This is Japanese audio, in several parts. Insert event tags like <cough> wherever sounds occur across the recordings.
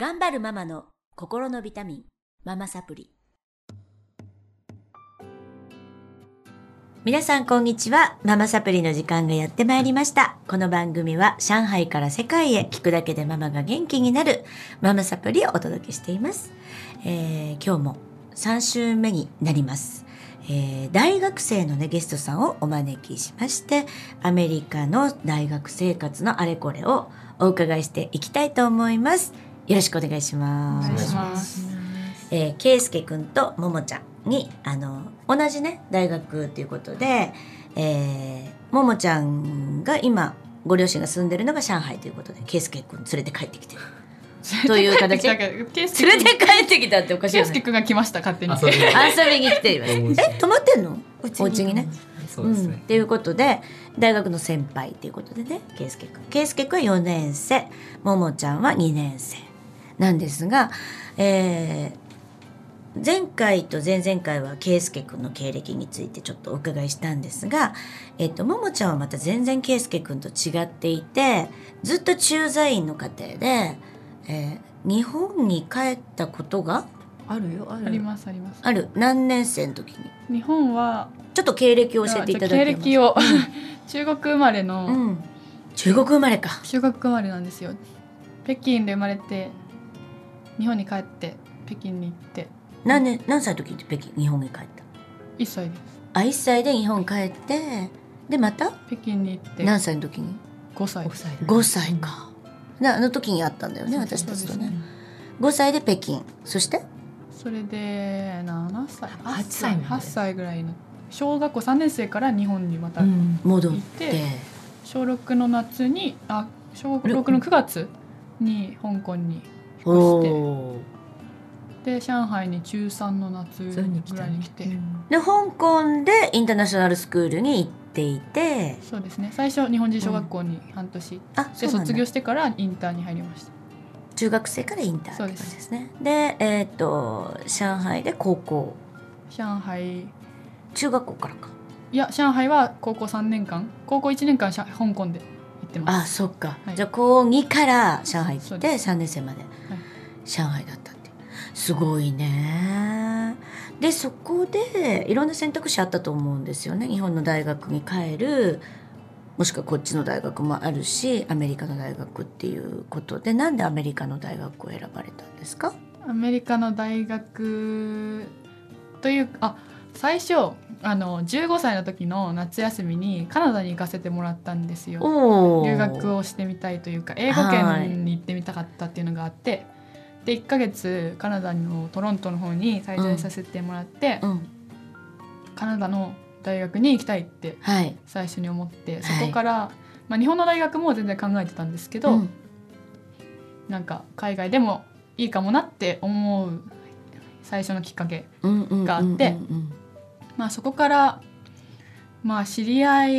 頑張るママの心のビタミンママサプリ。皆さんこんにちは。ママサプリの時間がやってまいりました。この番組は上海から世界へ聞くだけでママが元気になるママサプリをお届けしています、えー今日も3週目になります。えー大学生のねゲストさんをお招きしましてアメリカの大学生活のあれこれをお伺いしていきたいと思います。よろしくお願いします。お願いします。えー、ケイスケくんとももちゃんにあの同じね大学っていうことで、えー、ももちゃんが今ご両親が住んでるのが上海ということでケイスケくん連れて帰ってきて。る <laughs> という形？連れて帰ってきたっておかしいケイスケよね君が来ました勝手に。遊びに遊びに来ていますえ泊まってんの？お家にね。そうですね。ん、っていうことで大学の先輩っていうことでね圭介君。圭介君は4年生。ももちゃんは2年生なんですが、えー前回と前々回は圭介君の経歴についてちょっとお伺いしたんですが、えっと、ももちゃんはまた全然圭介君と違っていてずっと駐在員の家庭で、えー日本に帰ったことがあるよある。ありますあります。ある。何年生の時に？日本はちょっと経歴を教えていただけます経歴を <laughs> 中国生まれの、うん、中国生まれか。中国生まれなんですよ。北京で生まれて日本に帰って北京に行って。何年何歳の時に北京日本に帰った？1歳です。あ1歳で日本帰ってでまた？北京に行って。何歳の時に？5歳5歳5歳か、なあの時に会ったんだよね私たちとね。5歳で北京。そして？それで7歳。8歳まで。8歳ぐらいの。小学校3年生から日本にまた、うん。戻って。行って。小6の夏にあ小6の9月に香港に引おっ越して。おで上海に中3の夏ぐらいに来て、で香港でインターナショナルスクールに行っていて。そうですね。最初日本人小学校に半年、あそでうなんだ。卒業してからインターに入りました。中学生からインターって感じそうです。ですねでえっ、と上海で高校。上海。中学校からか。いや上海は高校3年間。高校1年間しゃ香港で行ってまあすそっか、はい。じゃあ高2から上海来てそうです。3年生まで上海だったって。すごいね。でそこでいろんな選択肢あったと思うんですよね。日本の大学に帰るもしくはこっちの大学もあるしアメリカの大学っていうことで。なんでアメリカの大学を選ばれたんですか？アメリカの大学というあ最初あの15歳の時の夏休みにカナダに行かせてもらったんですよ。お留学をしてみたいというか英語圏に行ってみたかったっていうのがあって、で1ヶ月カナダのトロントの方に滞在させてもらって、うん。カナダの大学に行きたいってはい。最初に思ってそはい。こから、まあ、日本の大学も全然考えてたんですけど、うん。なんか海外でもいいかもなって思う最初のきっかけ、うんうんがあってそこから、まあ、知り合い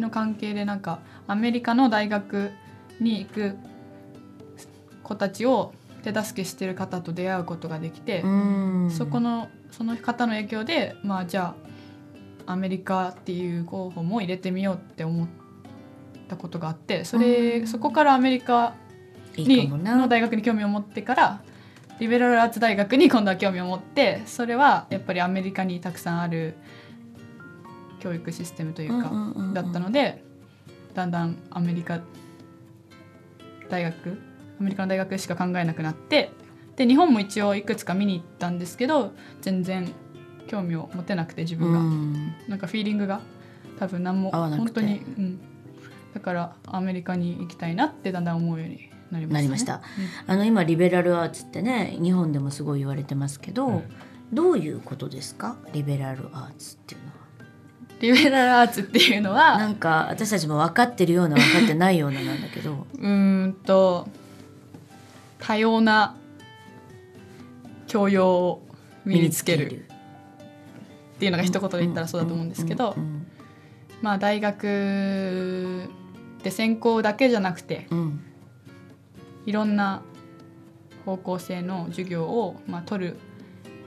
の関係でなんかアメリカの大学に行く子たちを手助けしてる方と出会うことができて、うん。そこのその方の影響でまあじゃあアメリカっていう候補も入れてみようって思ったことがあってそれ、うん。そこからアメリカにの大学に興味を持ってからリベラルアーツ大学に今度は興味を持ってそれはやっぱりアメリカにたくさんある教育システムというか、だったのでだんだんアメリカ大学アメリカの大学しか考えなくなってで日本も一応いくつか見に行ったんですけど全然興味を持てなくて自分が、うん。なんかフィーリングが多分何も合わなくて。本当に、うん、だからアメリカに行きたいなってだんだん思うようになりました、ね、なりました。あの今リベラルアーツってね日本でもすごい言われてますけど、うん。どういうことですか？リベラルアーツっていうのは。リベラルアーツっていうのはなんか私たちも分かってるような分かってないようななんだけど。<laughs> うーんと多様な教養を身につけるっていうのが一言で言ったらそうだと思うんですけど、うんまあ大学で専攻だけじゃなくていろんな方向性の授業を、まあ、取る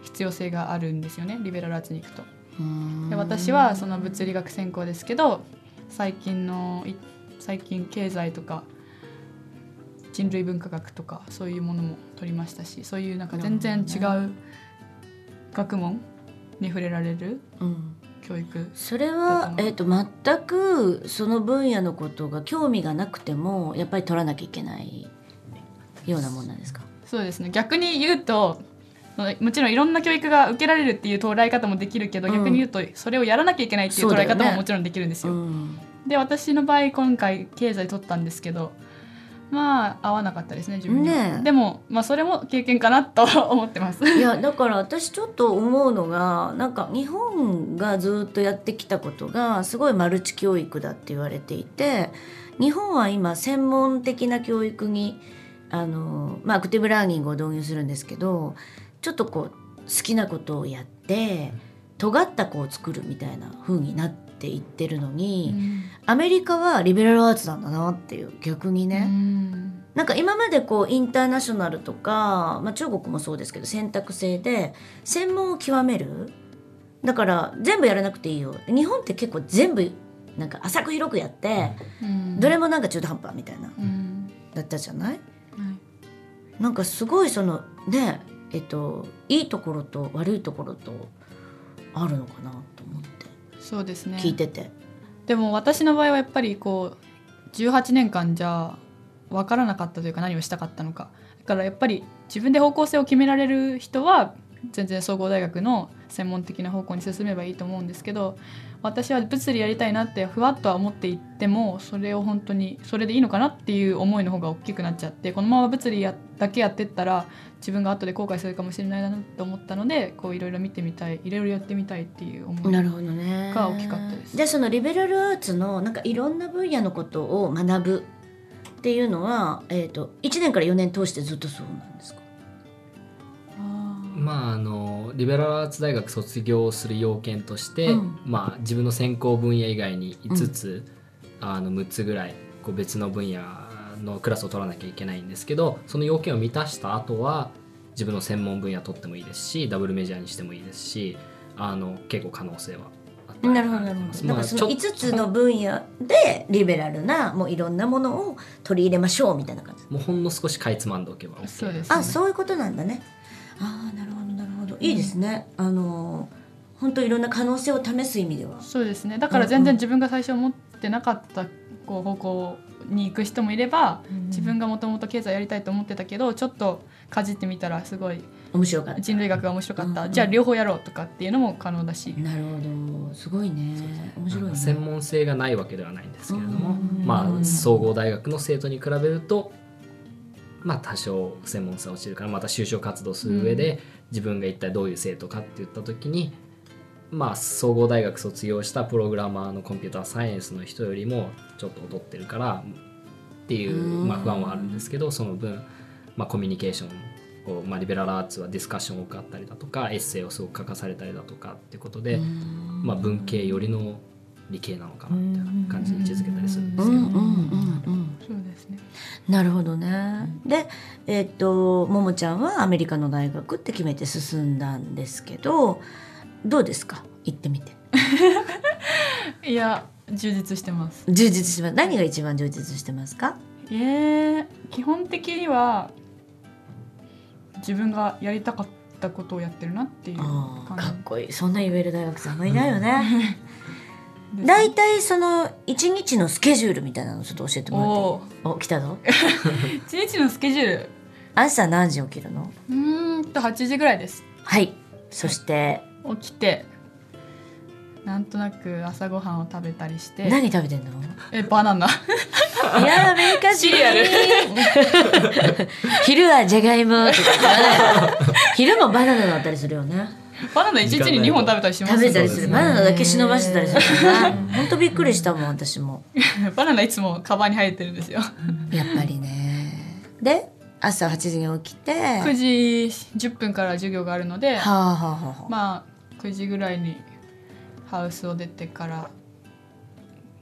必要性があるんですよねリベラルアーツに行くと。うんで私はその物理学専攻ですけど最近のい最近経済とか人類文化学とかそういうものも取りましたしそういうなんか全然違う学問に触れられるうん。教育それはえー、と全くその分野のことが興味がなくてもやっぱり取らなきゃいけないようなもんなんですか？そうですね。逆に言うともちろんいろんな教育が受けられるっていう捉え方もできるけど、うん。逆に言うとそれをやらなきゃいけないっていう捉え方ももちろんできるんですよ。うん。で私の場合今回経済取ったんですけどまあ合わなかったですね自分ねえでも、まあ、それも経験かなと思ってます。いやだから私ちょっと思うのがなんか日本がずっとやってきたことがすごいマルチ教育だって言われていて日本は今専門的な教育にあの、まあ、アクティブラーニングを導入するんですけどちょっとこう好きなことをやって尖った子を作るみたいな風になっていってるのに、アメリカはリベラルアーツなんだなっていう逆にね。うん。なんか今までこうインターナショナルとか、まあ、中国もそうですけど選択制で専門を極める。だから全部やらなくていいよ。日本って結構全部なんか浅く広くやってうん。どれもなんか中途半端みたいなうん。だったじゃない？はい。なんかすごいそのねえっといいところと悪いところとあるのかなと思ってそうですね。聞いてて、でも私の場合はやっぱりこう18年間じゃ分からなかったというか何をしたかったのか。だからやっぱり自分で方向性を決められる人は全然総合大学の専門的な方向に進めばいいと思うんですけど私は物理やりたいなってふわっとは思っていってもそれを本当にそれでいいのかなっていう思いの方が大きくなっちゃってこのまま物理やだけやってったら自分が後で後悔するかもしれないなと思ったのでこういろいろ見てみたいいろいろやってみたいっていう思いが大きかったです。じゃあそのリベラルアーツのなんかいろんな分野のことを学ぶっていうのは、えー、と1年から4年通してずっとそうなんですか？まああのリベラルアーツ大学卒業する要件として、うん。まあ、自分の専攻分野以外に5つ、あの6つぐらいこう別の分野のクラスを取らなきゃいけないんですけどその要件を満たした後は自分の専門分野取ってもいいですしダブルメジャーにしてもいいですしあの結構可能性はなるほどなるほど。だからそのちょ5つの分野でリベラルなもういろんなものを取り入れましょうみたいな感じ。もうほんの少しかいつまんでおけば OK そうですあそういうことなんだね。ああないいですね、あの本当いろんな可能性を試す意味では。そうですね。だから全然自分が最初思ってなかったこう方向に行く人もいれば、自分がもともと経済やりたいと思ってたけどちょっとかじってみたらすごい面白かった。人類学が面白かった、うんじゃあ両方やろうとかっていうのも可能だし、なるほど。すごいね。面白いね。専門性がないわけではないんですけれども、うん。まあ、総合大学の生徒に比べると、まあ、多少専門性は落ちるからまた就職活動する上で、自分が一体どういう生徒かって言った時に、まあ、総合大学卒業したプログラマーのコンピューターサイエンスの人よりもちょっと劣ってるからっていう、うん。まあ、不安はあるんですけどその分、まあ、コミュニケーションこうまあ、リベラルアーツはディスカッション多くあったりだとかエッセイをすごく書かされたりだとかっていうことで、まあ、文系寄りの理系なのかなみたいな感じに位置づけたりするんですけど、うんうんうんうんそうですねなるほどね。で、えっとももちゃんはアメリカの大学って決めて進んだんですけど、どうですか？行ってみて。<laughs> いや充実してます充実します。何が一番充実してますか？えー、基本的には自分がやりたかったことをやってるなっていうかっこいい。そんな言える大学生あんまりいないよね。<laughs> ですだいたいその一日のスケジュールみたいなのちょっと教えてもらっていい？お、来たぞ。<laughs> 一日のスケジュール？朝何時起きるの？うーんと8時ぐらいですはい。そして起きてなんとなく朝ごはんを食べたりして何食べてんの？えバナナいやアメリカ人シリアル <laughs> 昼はじゃがいも昼もバナナだったりするよねバナナ1日に2本食べたりします食べたりする。バナナだけ忍ばしてたりするから。ねほんとびっくりしたもん私も。<laughs> バナナいつもカバンに入ってるんですよ。やっぱりね。で朝8時に起きて。9時10分から授業があるので、はあはあはあはあ。まあ9時ぐらいにハウスを出てから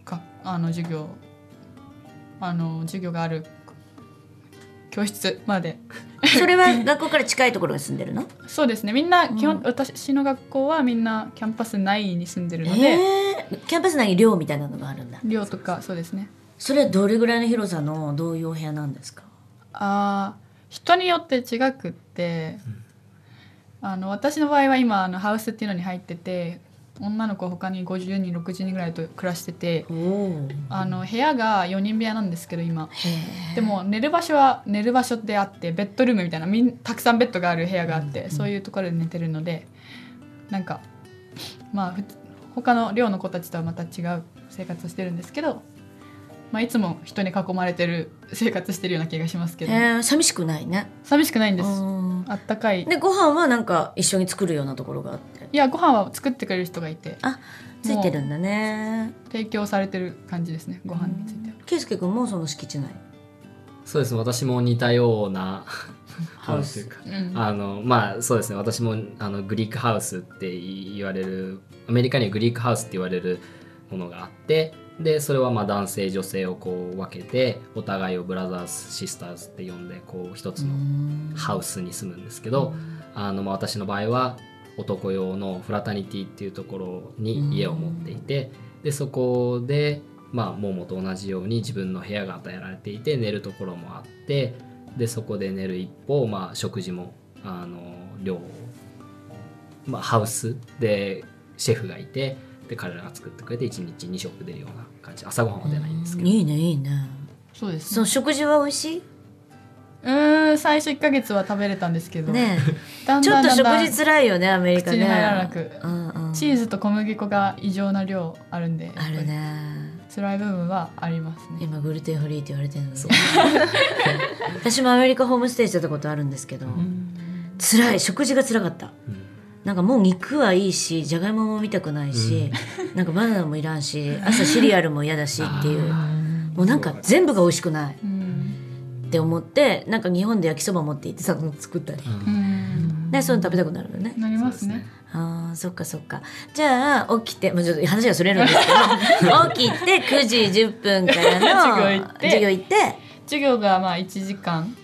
かあの授業あの授業がある教室までそれは学校から近いところに住んでるの？そうですね。みんな基本、うん。私の学校はみんなキャンパス内に住んでるので、えー、キャンパス内に寮みたいなのがあるんだ。寮とかそうですね。それはどれぐらいの広さのどういうお部屋なんですか？あー人によって違くって、あの私の場合は今あのハウスっていうのに入ってて女の子他に50人60人ぐらいと暮らしててあの部屋が4人部屋なんですけど今。でも寝る場所は寝る場所であってベッドルームみたいなみんたくさんベッドがある部屋があって、そういうところで寝てるのでなんかまあ他の寮の子たちとはまた違う生活をしてるんですけど、まあ、いつも人に囲まれてる生活してるような気がしますけど、へえ寂しくないね。寂しくないんです、うん。あったかい。でご飯はなんか一緒に作るようなところがあって。いやご飯は作ってくれる人がいて。あついてるんだね。提供されてる感じですねご飯については。圭佑君もその敷地内？そうですね私も似たような <laughs> ハウス。うん。あのまあそうですね私もあのグリークハウスって言われるアメリカにはグリークハウスって言われるものがあってでそれはまあ男性女性をこう分けてお互いをブラザーズシスターズって呼んでこう一つのハウスに住むんですけど、あのまあ私の場合は男用のフラタニティっていうところに家を持っていて、でそこでまあモモと同じように自分の部屋が与えられていて寝るところもあってでそこで寝る一方、まあ、食事もあの寮、まあ、ハウスでシェフがいてで彼らが作ってくれて1日2食出るような感じ。朝ごはんは出ないんですけど。いいねいいね。そうですその食事は美味しい？うーん最初1ヶ月は食べれたんですけど、ね <laughs> だんちょっとだんだんだん食事つらいよねアメリカね。口に入らなく。うんうん。チーズと小麦粉が異常な量あるんであるね。辛い部分はありますね。今グルテンフリーって言われてるのね <laughs> 私もアメリカホームステイしてたことあるんですけど、辛い。食事が辛かった。うんなんかもう肉はいいしじゃがいもも見たくないし、なんかバナナもいらんし朝シリアルも嫌だしっていう。もうなんか全部が美味しくない。うん。って思ってなんか日本で焼きそば持って行ってさ作ったり。うん。でそういうの食べたくなるよね。なりますね。あーそっかそっか。じゃあ起きて、まあ、ちょっと話がそれるんですけど <laughs> 起きて9時10分からの <laughs> 授業行って。授業行って。授業がまあ1時間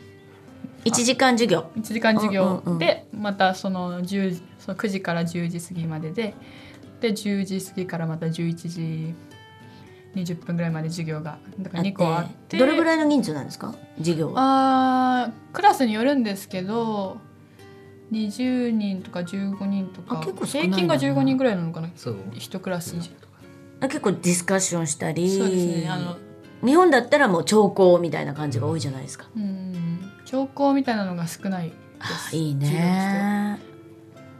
1時間授業。1時間授業。うんうんうん。でまたその10その9時から10時過ぎまででで10時過ぎからまた11時20分ぐらいまで授業がだから2個あって。どれぐらいいの人数なんですか？授業は。あークラスによるんですけど20人とか15人とか平均が15人ぐらいなのかな？そう。1クラスに。あ結構ディスカッションしたり。そうですねあの。日本だったらもう聴講みたいな感じが多いじゃないですか、うん兆候みたいなのが少ないです。あいいね。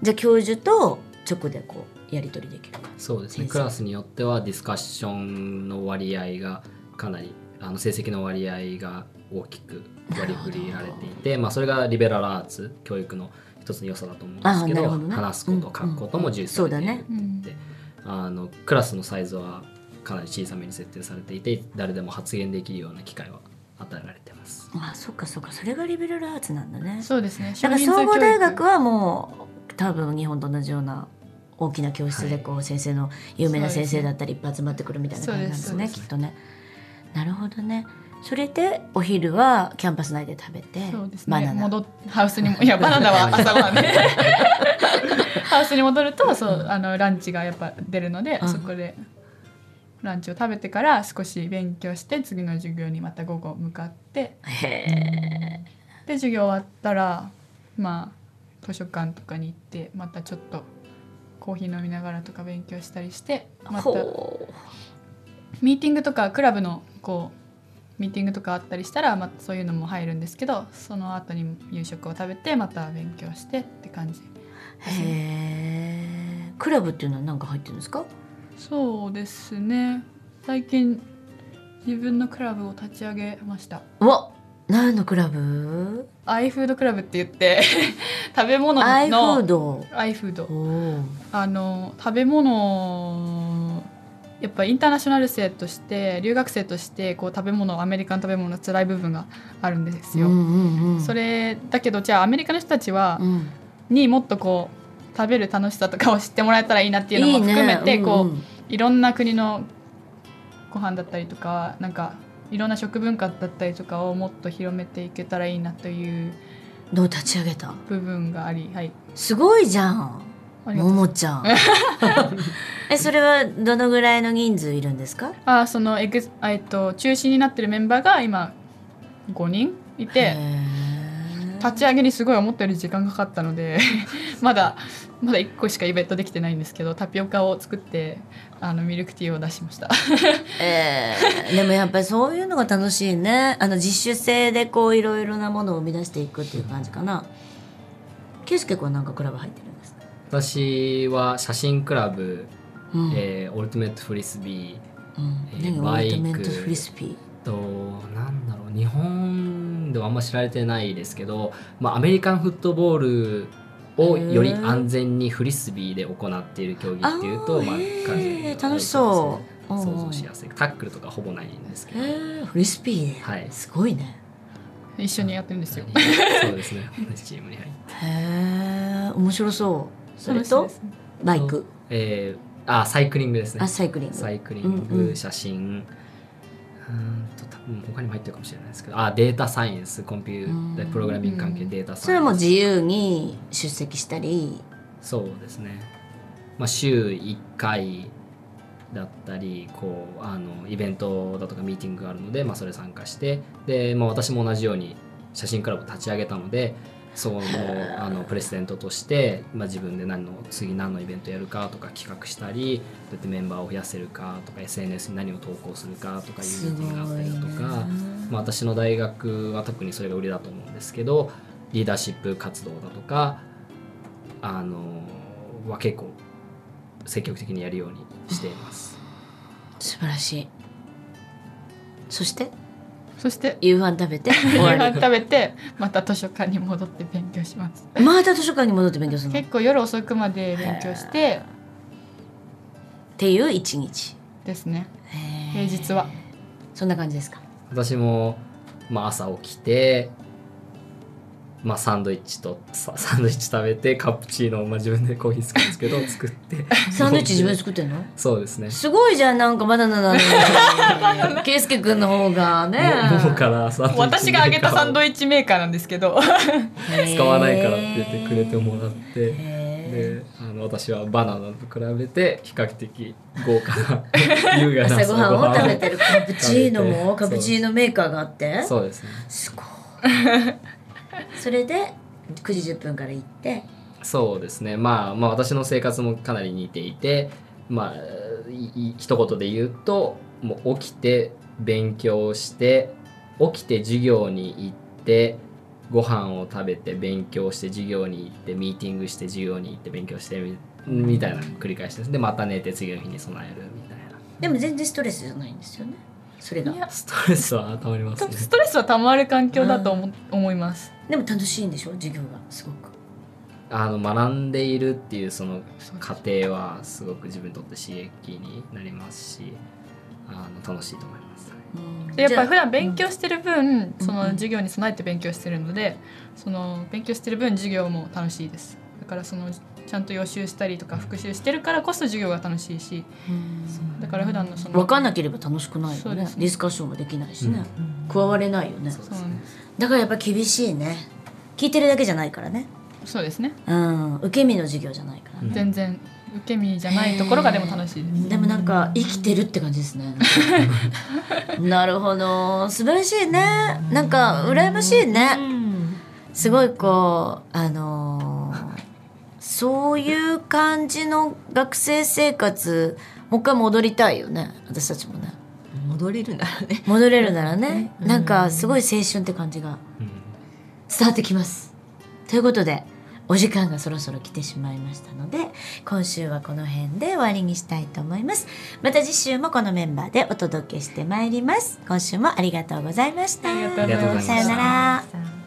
じゃあ教授と直でこうやり取りできる。かそうですね。クラスによってはディスカッションの割合がかなりあの成績の割合が大きく割り振りられていて、まあ、それがリベラルアーツ教育の一つの良さだと思うんですけどね。話すこと書くことも重視されている、そうだねうんであのクラスのサイズはかなり小さめに設定されていて誰でも発言できるような機会は与えられてます。あそっかそっか。それがリベラルアーツなんだね。そうですね。だから総合大学はもう多分日本と同じような大きな教室でこう先生の有名な先生だったりいっぱい集まってくるみたいな感じなんですねきっとね。なるほどね。それでお昼はキャンパス内で食べてそうですバナナ。ね戻っハウスにもいやバナナは <laughs> 朝ごはんね。<laughs> ハウスに戻るとそうあのランチがやっぱ出るので、うん。そこでランチを食べてから少し勉強して次の授業にまた午後向かって。で授業終わったらまあ図書館とかに行ってまたちょっとコーヒー飲みながらとか勉強したりしてまた。ミーティングとかクラブのこうミーティングとかあったりしたら、まあ、そういうのも入るんですけどその後に夕食を食べてまた勉強してって感じへえ。クラブっていうのは何か入ってるんですか？そうですね最近自分のクラブを立ち上げましたうわ、何のクラブ？アイフードクラブって言って <laughs> 食べ物のアイフード。アイフード。あの食べ物やっぱインターナショナル生として留学生としてこう食べ物アメリカの食べ物の辛い部分があるんですよ、うんうんうん。それだけどじゃあアメリカの人たちは、うん。にもっとこう食べる楽しさとかを知ってもらえたらいいなっていうのも含めてこう、うんうんいろんな国のご飯だったりとかなんかいろんな食文化だったりとかをもっと広めていけたらいいなというどう立ち上げた？部分がありはいすごいじゃん。ももちゃん。<laughs> え、それはどのぐらいの人数いるんですか？あそのエグえっと中心になってるメンバーが今5人いて立ち上げにすごい思ったより時間かかったので <laughs> まだまだ1個しかイベントできてないんですけどタピオカを作ってあのミルクティーを出しました。<laughs> えーでもやっぱりそういうのが楽しいね。あの実習生でこういろいろなものを生み出していくっていう感じかな。圭佑君はなんかクラブ入ってるんですか、私は写真クラブ、うん。えー Ultimate Frisbee うん。えー何バイク Ultimate Frisbee？となんだろう日本ではあんま知られてないですけど、まあ、アメリカンフットボールをより安全にフリスビーで行っている競技っていうとまあ感じる楽しそう。想像しやすい。タックルとかほぼないんですけーど、へー。フリスピーで、はい。すごいね。一緒にやってるんですよ。そうですね。同じチームに入って。へえ面白そう。それとねバイク。えー、あサイクリングですね。あサイクリング。サイクリング、うんうん。写真うーんと多分他にも入ってるかもしれないですけど。あデータサイエンスコンピュータプログラミング関係データサイエンス。それも自由に出席したり。そうですね、まあ、週1回だったりこうあのイベントだとかミーティングがあるので、まあ、それ参加して。で、まあ、私も同じように写真クラブを立ち上げたのでそのあのプレジデントとして、まあ、自分で何の次何のイベントやるかとか企画したりどうやってメンバーを増やせるかとか SNS に何を投稿するかとかいうすミーティングがあったりだとか、ねまあ、私の大学は特にそれが売りだと思うんですけどリーダーシップ活動だとかあのは結構積極的にやるようにしています。素晴らしい。そして？そして夕飯食べて <laughs> 終夕わ飯食べてまた図書館に戻って勉強します。りまた図書館に戻って勉強する結構夜遅くまで勉強して。ていう一日。ですね。平平日は。そんな感じですか？私も、まあ、朝起きて、まあ、サンドイッチとササンドイッチ食べてカプチーノを、まあ、自分でコーヒー好きですけど <laughs> 作って。サンドイッチ自分で作ってんの？そうですね。すごいじゃんなんかバナナなのに圭佑君の方がね。もからサンドイッチ私が揚げたサンドイイッチメーカーなんですけど。<laughs> 使わないからって言ってくれてもらって。へであの私はバナナと比べて比較的豪華な <laughs> 優雅な朝ごはんを食べてる。るカプチーノもカプチーノメーカーがあって。そうですね。すごいそれで9時10分から行って。そうですね。まあまあ私の生活もかなり似ていてまあ一言で言うともう起きて勉強して起きて授業に行ってご飯を食べて勉強して授業に行ってミーティングして授業に行って勉強してみみたいな繰り返しですでまた寝て次の日に備えるみたいな。でも全然ストレスじゃないんですよねそれが。いや。ストレスはたまりますね。ストレスはたまる環境だと思,、思います。でも楽しいんでしょ？授業がすごく。あの学んでいるっていうその過程はすごく自分にとって刺激になりますしあの楽しいと思います。でやっぱり普り段勉強してる分、そのうん。授業に備えて勉強してるのでその勉強してる分授業も楽しいです。だからそのちゃんと予習したりとか復習してるからこそ授業が楽しいしだから普段のその分かんなければ楽しくないよね。そうですね。ディスカッションもできないしね、加われないよね。そうそうなんです。だからやっぱ厳しいね。聞いてるだけじゃないからね。そうですね。うん。受け身の授業じゃないからね、全然受け身じゃないところがでも楽しいです。でもなんか生きてるって感じですね。<laughs> なるほど。素晴らしいね。なんか羨ましいね。すごいこうあのーそういう感じの学生生活もう一回戻りたいよね私たちもね。戻れるならね。戻れるならね。うん。なんかすごい青春って感じがうん。伝わってきます。ということでお時間がそろそろ来てしまいましたので今週はこの辺で終わりにしたいと思います。また次週もこのメンバーでお届けしてまいります。今週もありがとうございました。さようなら